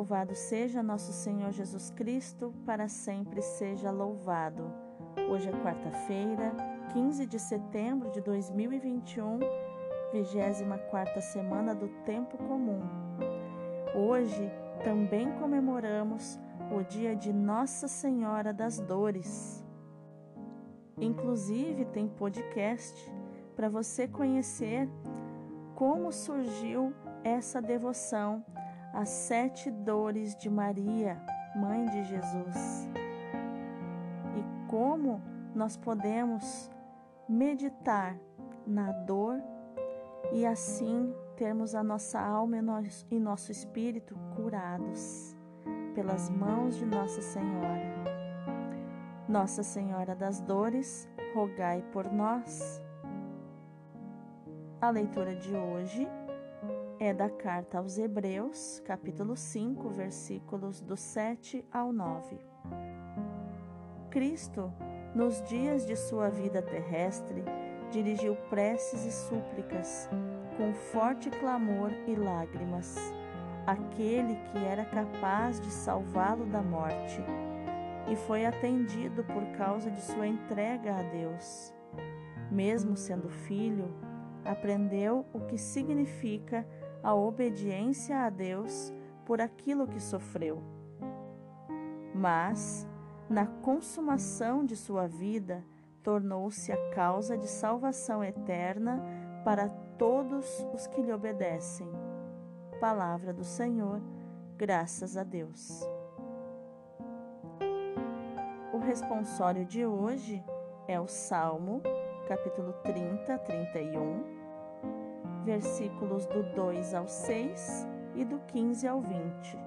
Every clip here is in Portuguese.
Louvado seja nosso Senhor Jesus Cristo, para sempre seja louvado. Hoje é quarta-feira, 15 de setembro de 2021, 24 semana do Tempo Comum. Hoje também comemoramos o dia de Nossa Senhora das Dores. Inclusive tem podcast para você conhecer como surgiu essa devoção às sete dores de Maria, mãe de Jesus, e como nós podemos meditar na dor e assim termos a nossa alma e nosso espírito curados pelas mãos de Nossa Senhora. Nossa Senhora das Dores, rogai por nós. A leitura de hoje é da carta aos Hebreus, capítulo 5, versículos do 7 ao 9. Cristo, nos dias de sua vida terrestre, dirigiu preces e súplicas, com forte clamor e lágrimas, àquele que era capaz de salvá-lo da morte, e foi atendido por causa de sua entrega a Deus. Mesmo sendo filho, aprendeu o que significa a obediência a Deus por aquilo que sofreu. Mas, na consumação de sua vida, tornou-se a causa de salvação eterna para todos os que lhe obedecem. Palavra do Senhor, graças a Deus. O responsório de hoje é o Salmo capítulo 30, 31, versículos do 2 ao 6 e do 15 ao 20.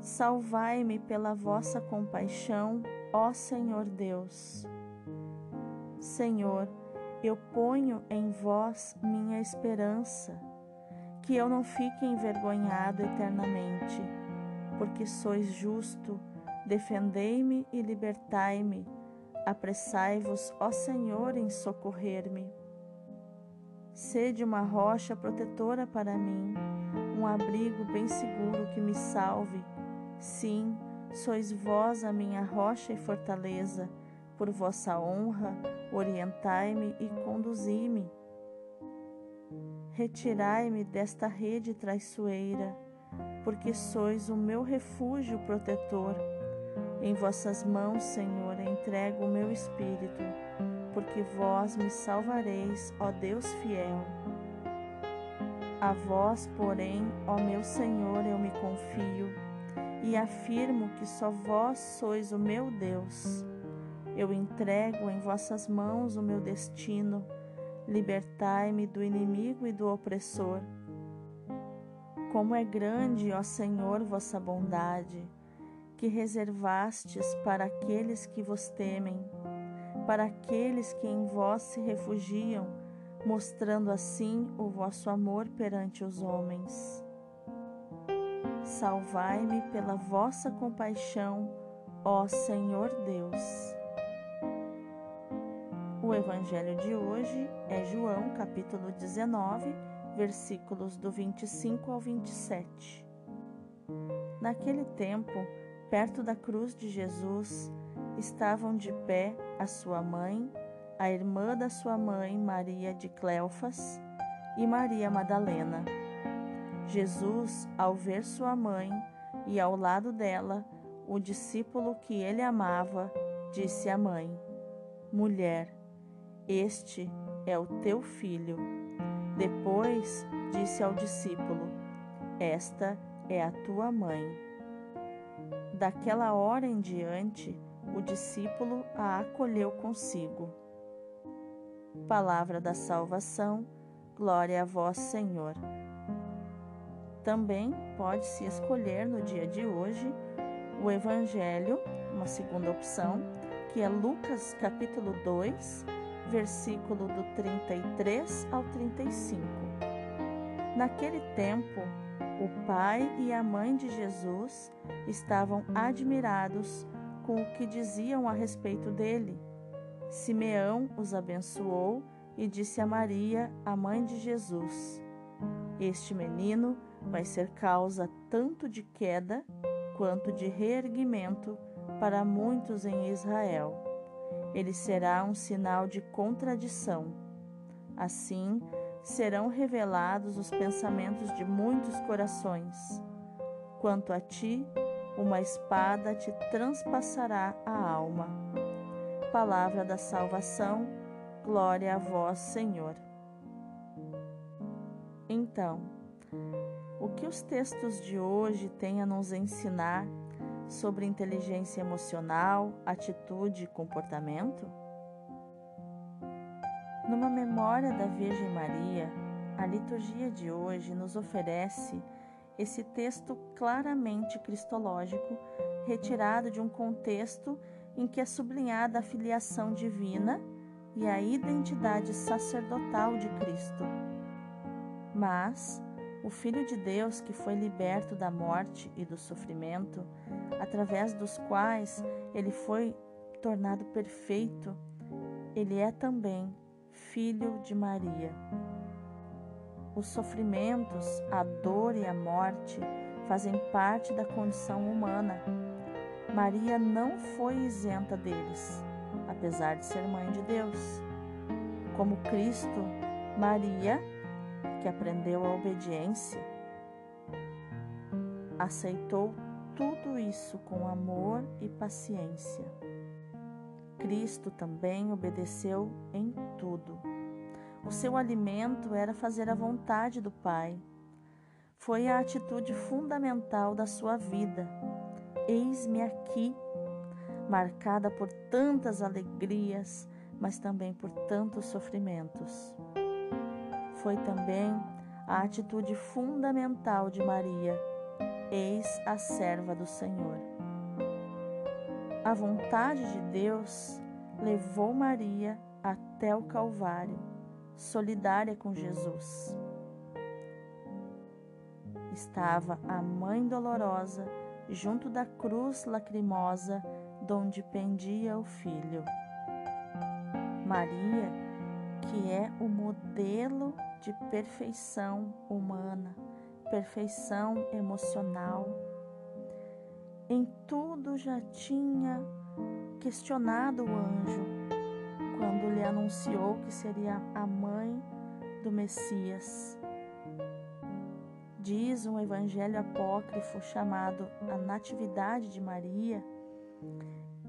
Salvai-me pela vossa compaixão, ó Senhor Deus. Senhor, eu ponho em vós minha esperança, que eu não fique envergonhado eternamente, porque sois justo, defendei-me e libertai-me Apressai-vos, ó Senhor, em socorrer-me. Sede uma rocha protetora para mim, um abrigo bem seguro que me salve. Sim, sois vós a minha rocha e fortaleza. Por vossa honra, orientai-me e conduzi-me. Retirai-me desta rede traiçoeira, porque sois o meu refúgio protetor. Em vossas mãos, Senhor, entrego o meu espírito, porque vós me salvareis, ó Deus fiel. A vós, porém, ó meu Senhor, eu me confio e afirmo que só vós sois o meu Deus. Eu entrego em vossas mãos o meu destino. Libertai-me do inimigo e do opressor. Como é grande, ó Senhor, vossa bondade que reservastes para aqueles que vos temem, para aqueles que em vós se refugiam, mostrando assim o vosso amor perante os homens. Salvai-me pela vossa compaixão, ó Senhor Deus. O evangelho de hoje é João, capítulo 19, versículos do 25 ao 27. Naquele tempo, Perto da cruz de Jesus estavam de pé a sua mãe, a irmã da sua mãe, Maria de Cleofas, e Maria Madalena. Jesus, ao ver sua mãe e ao lado dela o discípulo que ele amava, disse à mãe: Mulher, este é o teu filho. Depois disse ao discípulo: Esta é a tua mãe. Daquela hora em diante, o discípulo a acolheu consigo. Palavra da salvação, glória a vós, Senhor. Também pode-se escolher no dia de hoje o Evangelho, uma segunda opção, que é Lucas capítulo 2, versículo do 33 ao 35. Naquele tempo, o pai e a mãe de Jesus estavam admirados com o que diziam a respeito dele. Simeão os abençoou e disse a Maria, a mãe de Jesus: Este menino vai ser causa tanto de queda quanto de reerguimento para muitos em Israel. Ele será um sinal de contradição. Assim, serão revelados os pensamentos de muitos corações. Quanto a ti, uma espada te transpassará a alma. Palavra da salvação, glória a vós, Senhor. Então, o que os textos de hoje têm a nos ensinar sobre inteligência emocional, atitude e comportamento? Numa memória da Virgem Maria, a liturgia de hoje nos oferece esse texto claramente cristológico, retirado de um contexto em que é sublinhada a filiação divina e a identidade sacerdotal de Cristo. Mas o Filho de Deus que foi liberto da morte e do sofrimento, através dos quais ele foi tornado perfeito, ele é também Filho de Maria. Os sofrimentos, a dor e a morte fazem parte da condição humana. Maria não foi isenta deles, apesar de ser mãe de Deus. Como Cristo, Maria que aprendeu a obediência, aceitou tudo isso com amor e paciência. Cristo também obedeceu em tudo. O seu alimento era fazer a vontade do Pai. Foi a atitude fundamental da sua vida. Eis-me aqui, marcada por tantas alegrias, mas também por tantos sofrimentos foi também a atitude fundamental de Maria: Eis a serva do Senhor. A vontade de Deus levou Maria até o Calvário, solidária com Jesus. Estava a mãe dolorosa junto da cruz lacrimosa donde pendia o filho. Maria, que é o modelo de perfeição humana, perfeição emocional. Em tudo já tinha questionado o anjo quando lhe anunciou que seria a mãe do Messias. Diz um evangelho apócrifo chamado A Natividade de Maria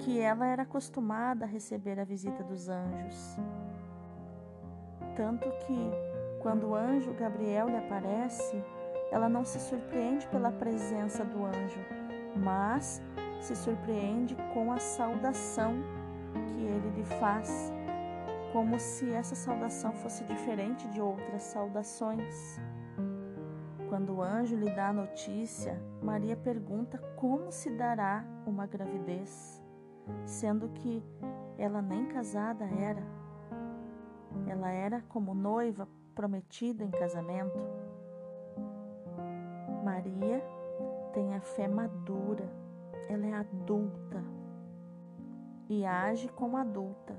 que ela era acostumada a receber a visita dos anjos. Tanto que quando o anjo Gabriel lhe aparece, ela não se surpreende pela presença do anjo, mas se surpreende com a saudação que ele lhe faz, como se essa saudação fosse diferente de outras saudações. Quando o anjo lhe dá a notícia, Maria pergunta como se dará uma gravidez, sendo que ela nem casada era. Ela era como noiva prometida em casamento. Maria tem a fé madura, ela é adulta e age como adulta,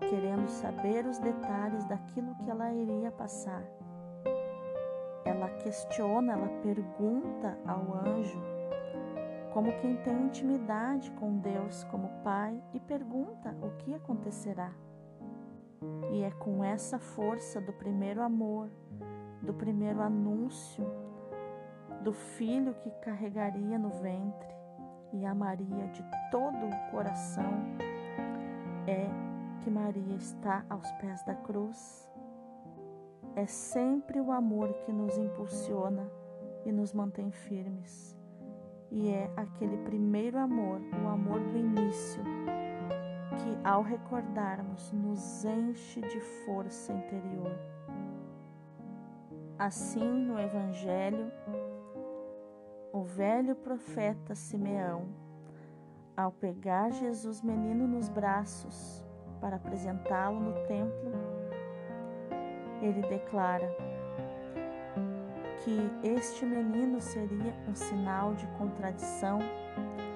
querendo saber os detalhes daquilo que ela iria passar. Ela questiona, ela pergunta ao anjo, como quem tem intimidade com Deus como Pai, e pergunta o que acontecerá. E é com essa força do primeiro amor, do primeiro anúncio, do filho que carregaria no ventre e amaria de todo o coração, é que Maria está aos pés da cruz. É sempre o amor que nos impulsiona e nos mantém firmes. E é aquele primeiro amor, o amor do início, que, ao recordarmos, nos enche de força interior. Assim, no Evangelho, o velho profeta Simeão, ao pegar Jesus menino nos braços para apresentá-lo no templo, ele declara que este menino seria um sinal de contradição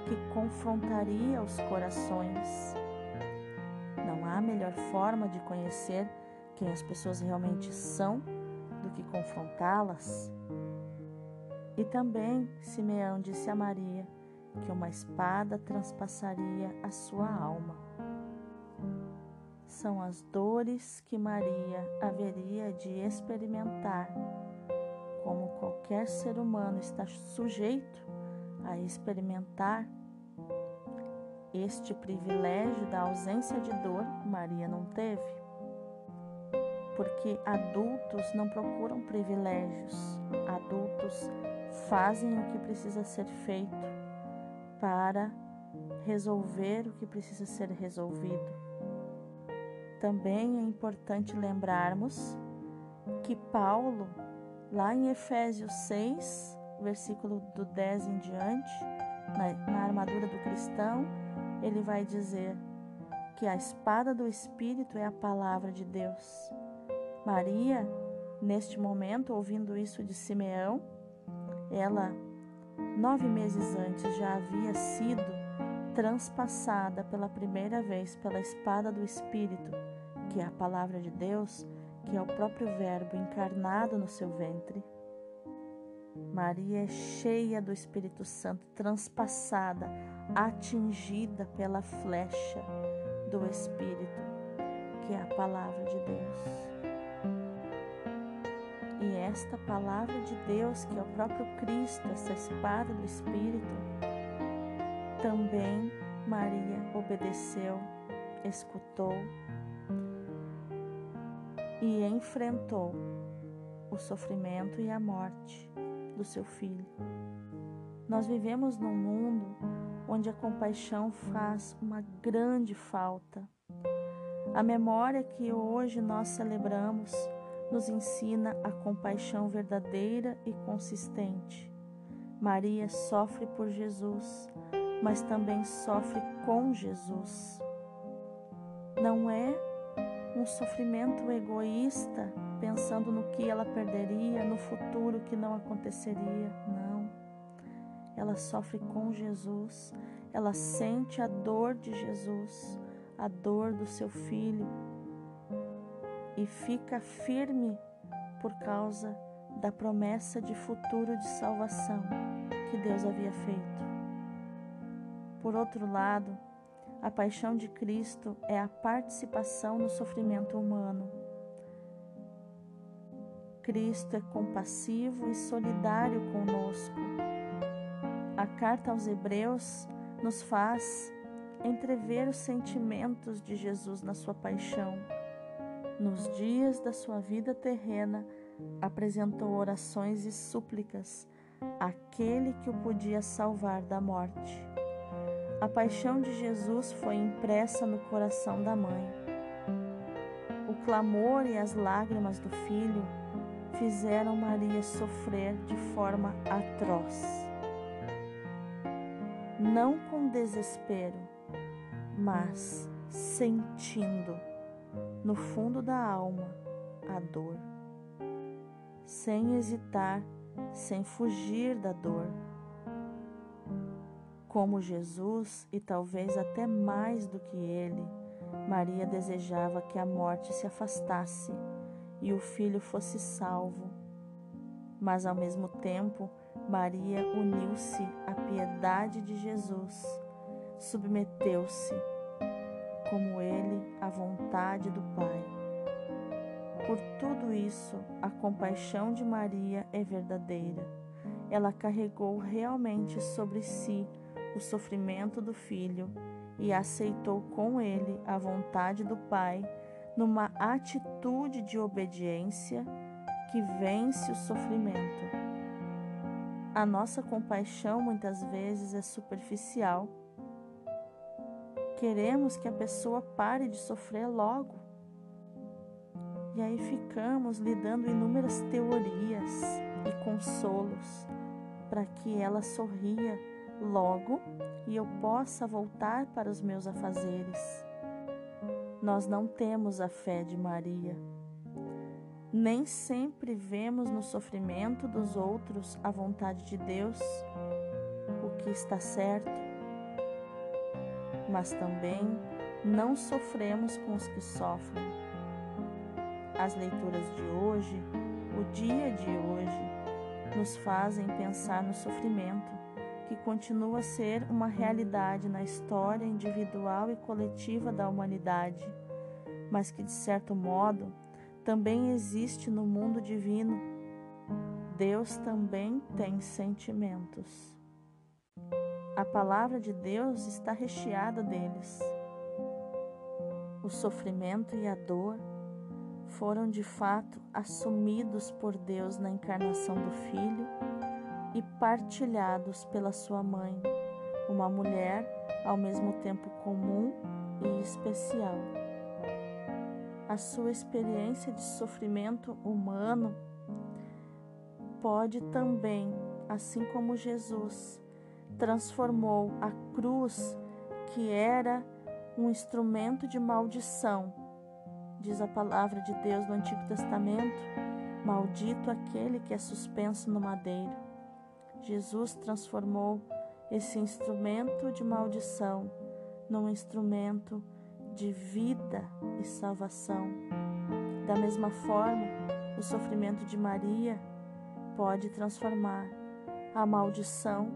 que confrontaria os corações há melhor forma de conhecer quem as pessoas realmente são do que confrontá-las? E também Simeão disse a Maria que uma espada transpassaria a sua alma. São as dores que Maria haveria de experimentar, como qualquer ser humano está sujeito a experimentar este privilégio da ausência de dor, Maria não teve. Porque adultos não procuram privilégios, adultos fazem o que precisa ser feito para resolver o que precisa ser resolvido. Também é importante lembrarmos que Paulo, lá em Efésios 6, versículo do 10 em diante, na, na armadura do cristão, ele vai dizer que a espada do Espírito é a palavra de Deus. Maria, neste momento, ouvindo isso de Simeão, ela, nove meses antes, já havia sido transpassada pela primeira vez pela espada do Espírito, que é a palavra de Deus, que é o próprio Verbo encarnado no seu ventre. Maria é cheia do Espírito Santo, transpassada, atingida pela flecha do Espírito, que é a palavra de Deus. E esta palavra de Deus, que é o próprio Cristo, essa espada do Espírito, também Maria obedeceu, escutou e enfrentou o sofrimento e a morte do seu filho. Nós vivemos num mundo onde a compaixão faz uma grande falta. A memória que hoje nós celebramos nos ensina a compaixão verdadeira e consistente. Maria sofre por Jesus, mas também sofre com Jesus. Não é um sofrimento egoísta, pensando no que ela perderia, no futuro que não aconteceria. Não. Ela sofre com Jesus, ela sente a dor de Jesus, a dor do seu filho e fica firme por causa da promessa de futuro de salvação que Deus havia feito. Por outro lado, a paixão de Cristo é a participação no sofrimento humano. Cristo é compassivo e solidário conosco. A carta aos Hebreus nos faz entrever os sentimentos de Jesus na sua paixão. Nos dias da sua vida terrena, apresentou orações e súplicas àquele que o podia salvar da morte. A paixão de Jesus foi impressa no coração da mãe. O clamor e as lágrimas do filho fizeram Maria sofrer de forma atroz. Não com desespero, mas sentindo no fundo da alma a dor, sem hesitar, sem fugir da dor como Jesus, e talvez até mais do que ele, Maria desejava que a morte se afastasse e o filho fosse salvo. Mas ao mesmo tempo, Maria uniu-se à piedade de Jesus, submeteu-se, como ele, à vontade do Pai. Por tudo isso, a compaixão de Maria é verdadeira. Ela carregou realmente sobre si o sofrimento do filho e aceitou com ele a vontade do Pai numa atitude de obediência que vence o sofrimento. A nossa compaixão muitas vezes é superficial. Queremos que a pessoa pare de sofrer logo. E aí ficamos lhe dando inúmeras teorias e consolos para que ela sorria logo e eu possa voltar para os meus afazeres. Nós não temos a fé de Maria. Nem sempre vemos no sofrimento dos outros a vontade de Deus, o que está certo, mas também não sofremos com os que sofrem. As leituras de hoje, o dia de hoje, nos fazem pensar no sofrimento, que continua a ser uma realidade na história individual e coletiva da humanidade, mas que, de certo modo, também existe no mundo divino. Deus também tem sentimentos. A palavra de Deus está recheada deles. O sofrimento e a dor foram de fato assumidos por Deus na encarnação do Filho e partilhados pela sua mãe, uma mulher ao mesmo tempo comum e especial. A sua experiência de sofrimento humano pode também, assim como Jesus transformou a cruz, que era um instrumento de maldição, diz a palavra de Deus no Antigo Testamento: Maldito aquele que é suspenso no madeiro. Jesus transformou esse instrumento de maldição num instrumento de vida e salvação. Da mesma forma, o sofrimento de Maria pode transformar a maldição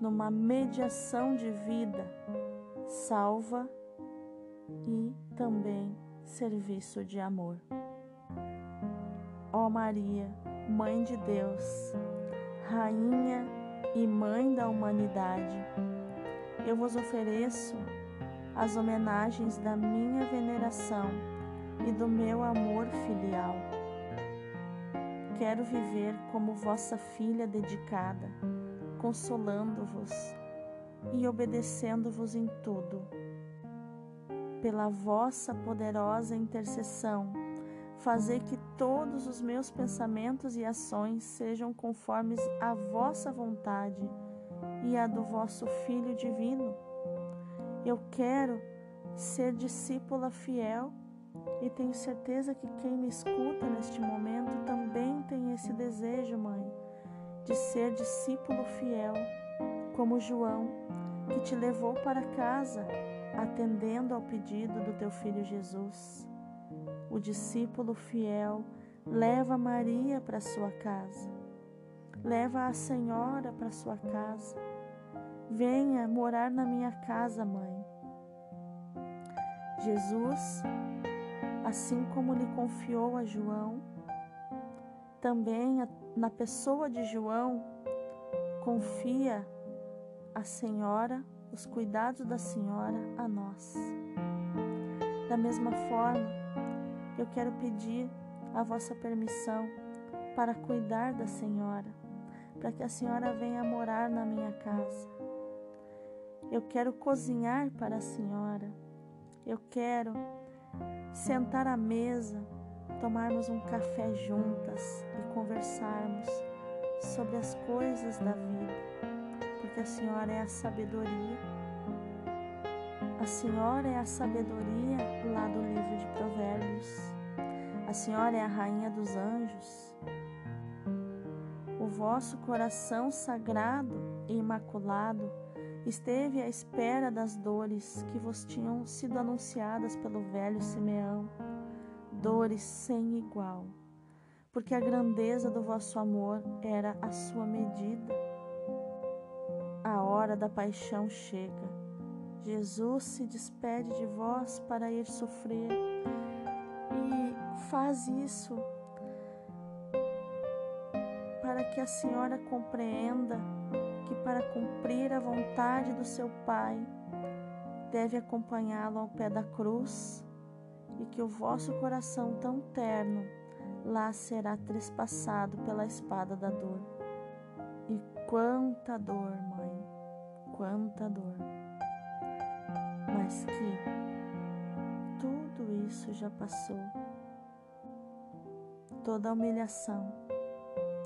numa mediação de vida salva e também serviço de amor. Ó Maria, Mãe de Deus, Rainha e Mãe da humanidade, eu vos ofereço as homenagens da minha veneração e do meu amor filial. Quero viver como vossa filha dedicada, consolando-vos e obedecendo-vos em tudo pela vossa poderosa intercessão, fazer que todos os meus pensamentos e ações sejam conformes à vossa vontade e à do vosso Filho Divino. Eu quero ser discípula fiel e tenho certeza que quem me escuta neste momento também tem esse desejo, mãe, de ser discípulo fiel, como João, que te levou para casa atendendo ao pedido do teu filho Jesus. O discípulo fiel leva Maria para sua casa, leva a Senhora para sua casa. Venha morar na minha casa, mãe. Jesus, assim como lhe confiou a João, também na pessoa de João, confia a Senhora os cuidados da Senhora a nós. Da mesma forma, eu quero pedir a vossa permissão para cuidar da Senhora, para que a Senhora venha morar na minha casa. Eu quero cozinhar para a Senhora. Eu quero sentar à mesa, tomarmos um café juntas e conversarmos sobre as coisas da vida porque a Senhora é a sabedoria. A Senhora é a sabedoria lá do livro de Provérbios. A Senhora é a rainha dos anjos. O vosso coração sagrado e imaculado esteve à espera das dores que vos tinham sido anunciadas pelo velho Simeão, dores sem igual, porque a grandeza do vosso amor era a sua medida hora da paixão chega. Jesus se despede de vós para ir sofrer faz isso para que a senhora compreenda que para cumprir a vontade do seu Pai deve acompanhá-lo ao pé da cruz e que o vosso coração tão terno lá será trespassado pela espada da dor. E quanta dor, mãe! quanta dor, mas que tudo isso já passou. Toda a humilhação,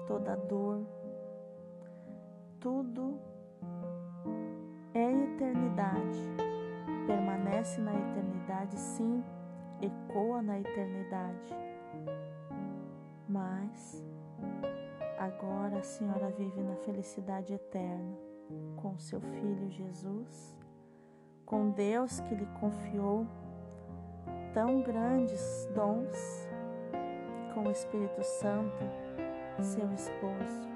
toda a dor, tudo é eternidade, permanece na eternidade, sim, ecoa na eternidade. Mas agora a senhora vive na felicidade eterna com seu Filho Jesus, com Deus que lhe confiou tão grandes dons, com o Espírito Santo seu esposo,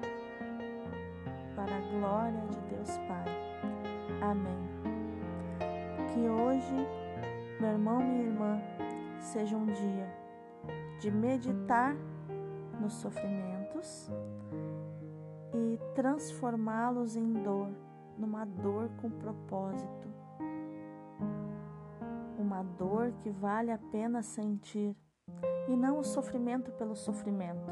para a glória de Deus Pai. Amém. Que hoje, meu irmão, minha irmã, seja um dia de meditar nos sofrimentos e transformá-los em dor, numa dor com propósito. Uma dor que vale a pena sentir e não o sofrimento pelo sofrimento.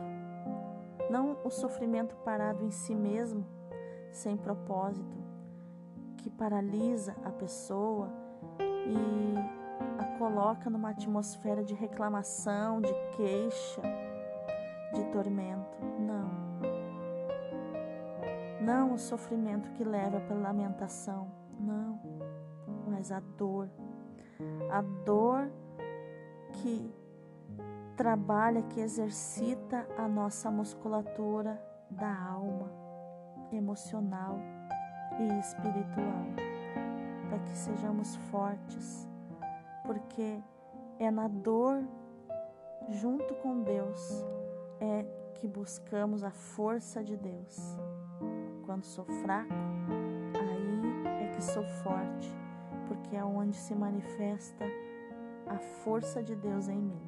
Não o sofrimento parado em si mesmo, sem propósito, que paralisa a pessoa e a coloca numa atmosfera de reclamação, de queixa, de tormento. Não. Não o sofrimento que leva pela lamentação. Não. Mas a dor. A dor que trabalha, que exercita a nossa musculatura da alma, emocional e espiritual, para que sejamos fortes, porque é na dor, junto com Deus, é que buscamos a força de Deus. Quando sou fraco, aí é que sou forte, porque é onde se manifesta a força de Deus em mim.